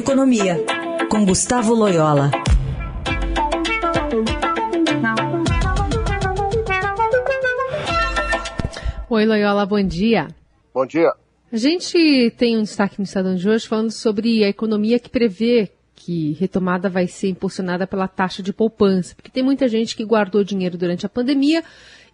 Economia, com Gustavo Loyola. Oi, Loyola, bom dia. Bom dia. A gente tem um destaque no Estadão de hoje falando sobre a economia que prevê que retomada vai ser impulsionada pela taxa de poupança, porque tem muita gente que guardou dinheiro durante a pandemia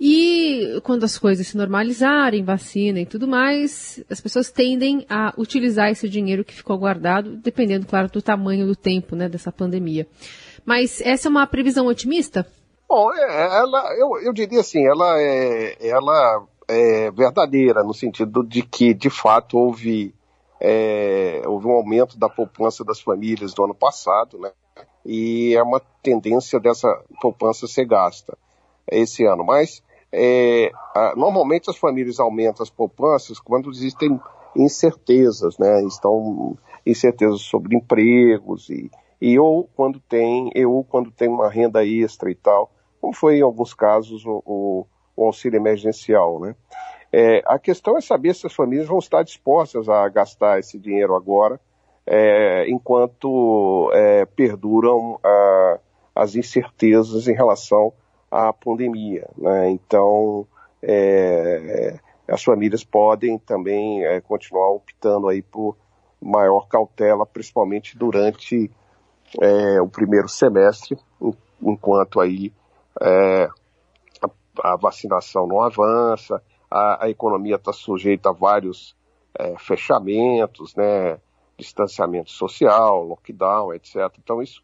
e quando as coisas se normalizarem, vacina e tudo mais, as pessoas tendem a utilizar esse dinheiro que ficou guardado, dependendo, claro, do tamanho do tempo né, dessa pandemia. Mas essa é uma previsão otimista? Bom, é, ela, eu, eu diria assim, ela é, ela é verdadeira, no sentido de que, de fato, houve é, houve um aumento da poupança das famílias do ano passado, né? E é uma tendência dessa poupança ser gasta esse ano. Mas é, normalmente as famílias aumentam as poupanças quando existem incertezas, né? Estão incertezas sobre empregos e, e ou quando tem, ou quando tem uma renda extra e tal, como foi em alguns casos o, o, o auxílio emergencial, né? É, a questão é saber se as famílias vão estar dispostas a gastar esse dinheiro agora, é, enquanto é, perduram a, as incertezas em relação à pandemia. Né? Então, é, as famílias podem também é, continuar optando aí por maior cautela, principalmente durante é, o primeiro semestre, enquanto aí a, a vacinação não avança, a, a economia está sujeita a vários é, fechamentos, né, distanciamento social, lockdown, etc. Então isso,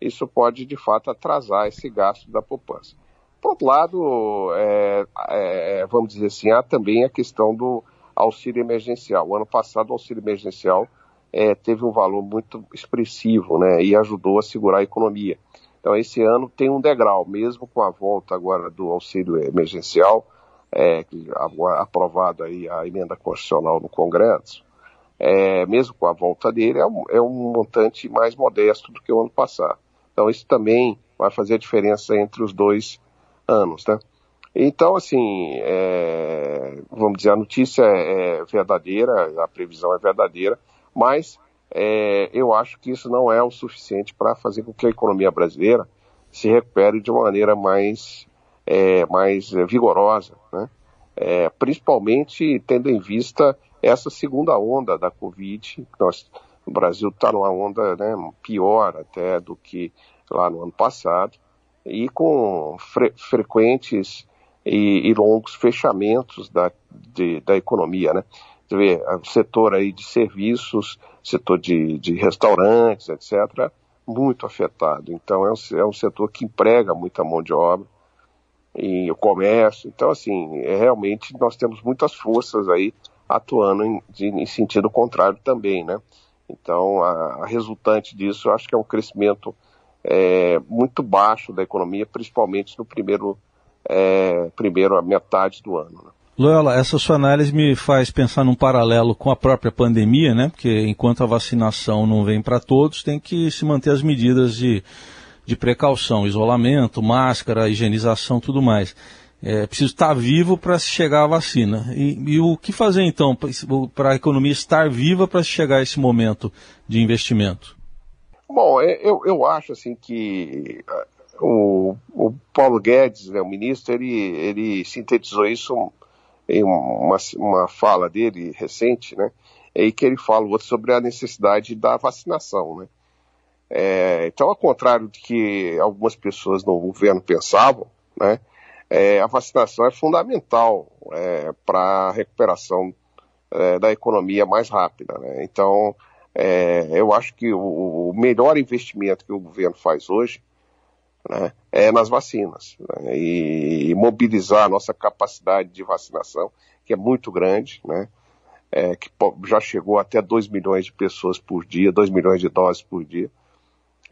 isso pode de fato atrasar esse gasto da poupança. Por outro lado, é, é, vamos dizer assim, há também a questão do auxílio emergencial. O ano passado o auxílio emergencial é, teve um valor muito expressivo, né, e ajudou a segurar a economia. Então esse ano tem um degrau, mesmo com a volta agora do auxílio emergencial, é, aprovado aí a emenda constitucional no Congresso, é, mesmo com a volta dele, é um, é um, montante mais modesto do que o ano passado. Então isso também vai fazer a diferença entre os dois anos, né? Então, assim, é, vamos dizer, a notícia é, é verdadeira, a previsão é verdadeira, mas é, eu acho que isso não é o suficiente para fazer com que a economia brasileira se recupere de uma maneira mais é, mais é, vigorosa, né? É, principalmente tendo em vista essa segunda onda da Covid. Nós, o Brasil está numa onda né, pior até do que lá no ano passado, e com fre frequentes e, e, longos fechamentos da, de, da economia. Né? Você vê, o setor aí de serviços, setor de, de restaurantes, etc., muito afetado. Então, é um, é um setor que emprega muita mão de obra, em o comércio. Então, assim, é, realmente nós temos muitas forças aí atuando em, de, em sentido contrário também, né? Então, a, a, resultante disso, eu acho que é um crescimento é, muito baixo da economia, principalmente no primeiro, é, primeiro metade do ano. Né? Loyola, essa sua análise me faz pensar num paralelo com a própria pandemia, né? Porque enquanto a vacinação não vem para todos, tem que se manter as medidas de de precaução, isolamento, máscara, higienização, tudo mais. É preciso estar vivo para se chegar à vacina. E, e o que fazer então para a economia estar viva para se chegar a esse momento de investimento? Bom, é, eu, eu acho assim que uh, o, o Paulo Guedes, né, o ministro, ele, ele sintetizou isso em uma, uma fala dele recente, né, em que ele fala sobre a necessidade da vacinação, né. É, então, ao contrário do que algumas pessoas no governo pensavam, né, é, a vacinação é fundamental é, para a recuperação é, da economia mais rápida. Né? Então, é, eu acho que o, o, melhor investimento que o governo faz hoje né, é nas vacinas né, e, e, mobilizar a nossa capacidade de vacinação, que é muito grande, né, é, que já chegou até 2 milhões de pessoas por dia, 2 milhões de doses por dia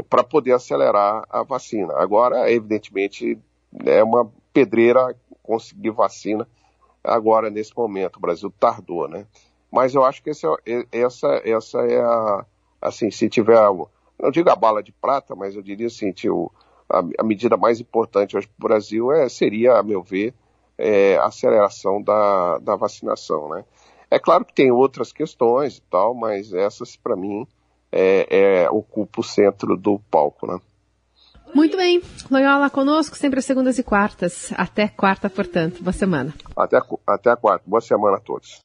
para poder acelerar a vacina. Agora, evidentemente, é uma pedreira conseguir vacina agora nesse momento. O Brasil tardou, né? Mas eu acho que esse, é essa, essa é a, assim, se tiver, não digo a bala de prata, mas eu diria assim, tio, a, a medida mais importante hoje para o Brasil é, seria, a meu ver, é, a aceleração da, da vacinação, né? É claro que tem outras questões e tal, mas essas, para mim, é, é, ocupa o centro do palco, né? Muito bem. Loyola conosco, sempre às segundas e quartas. Até quarta, portanto. Boa semana. Até, até a quarta. Boa semana a todos.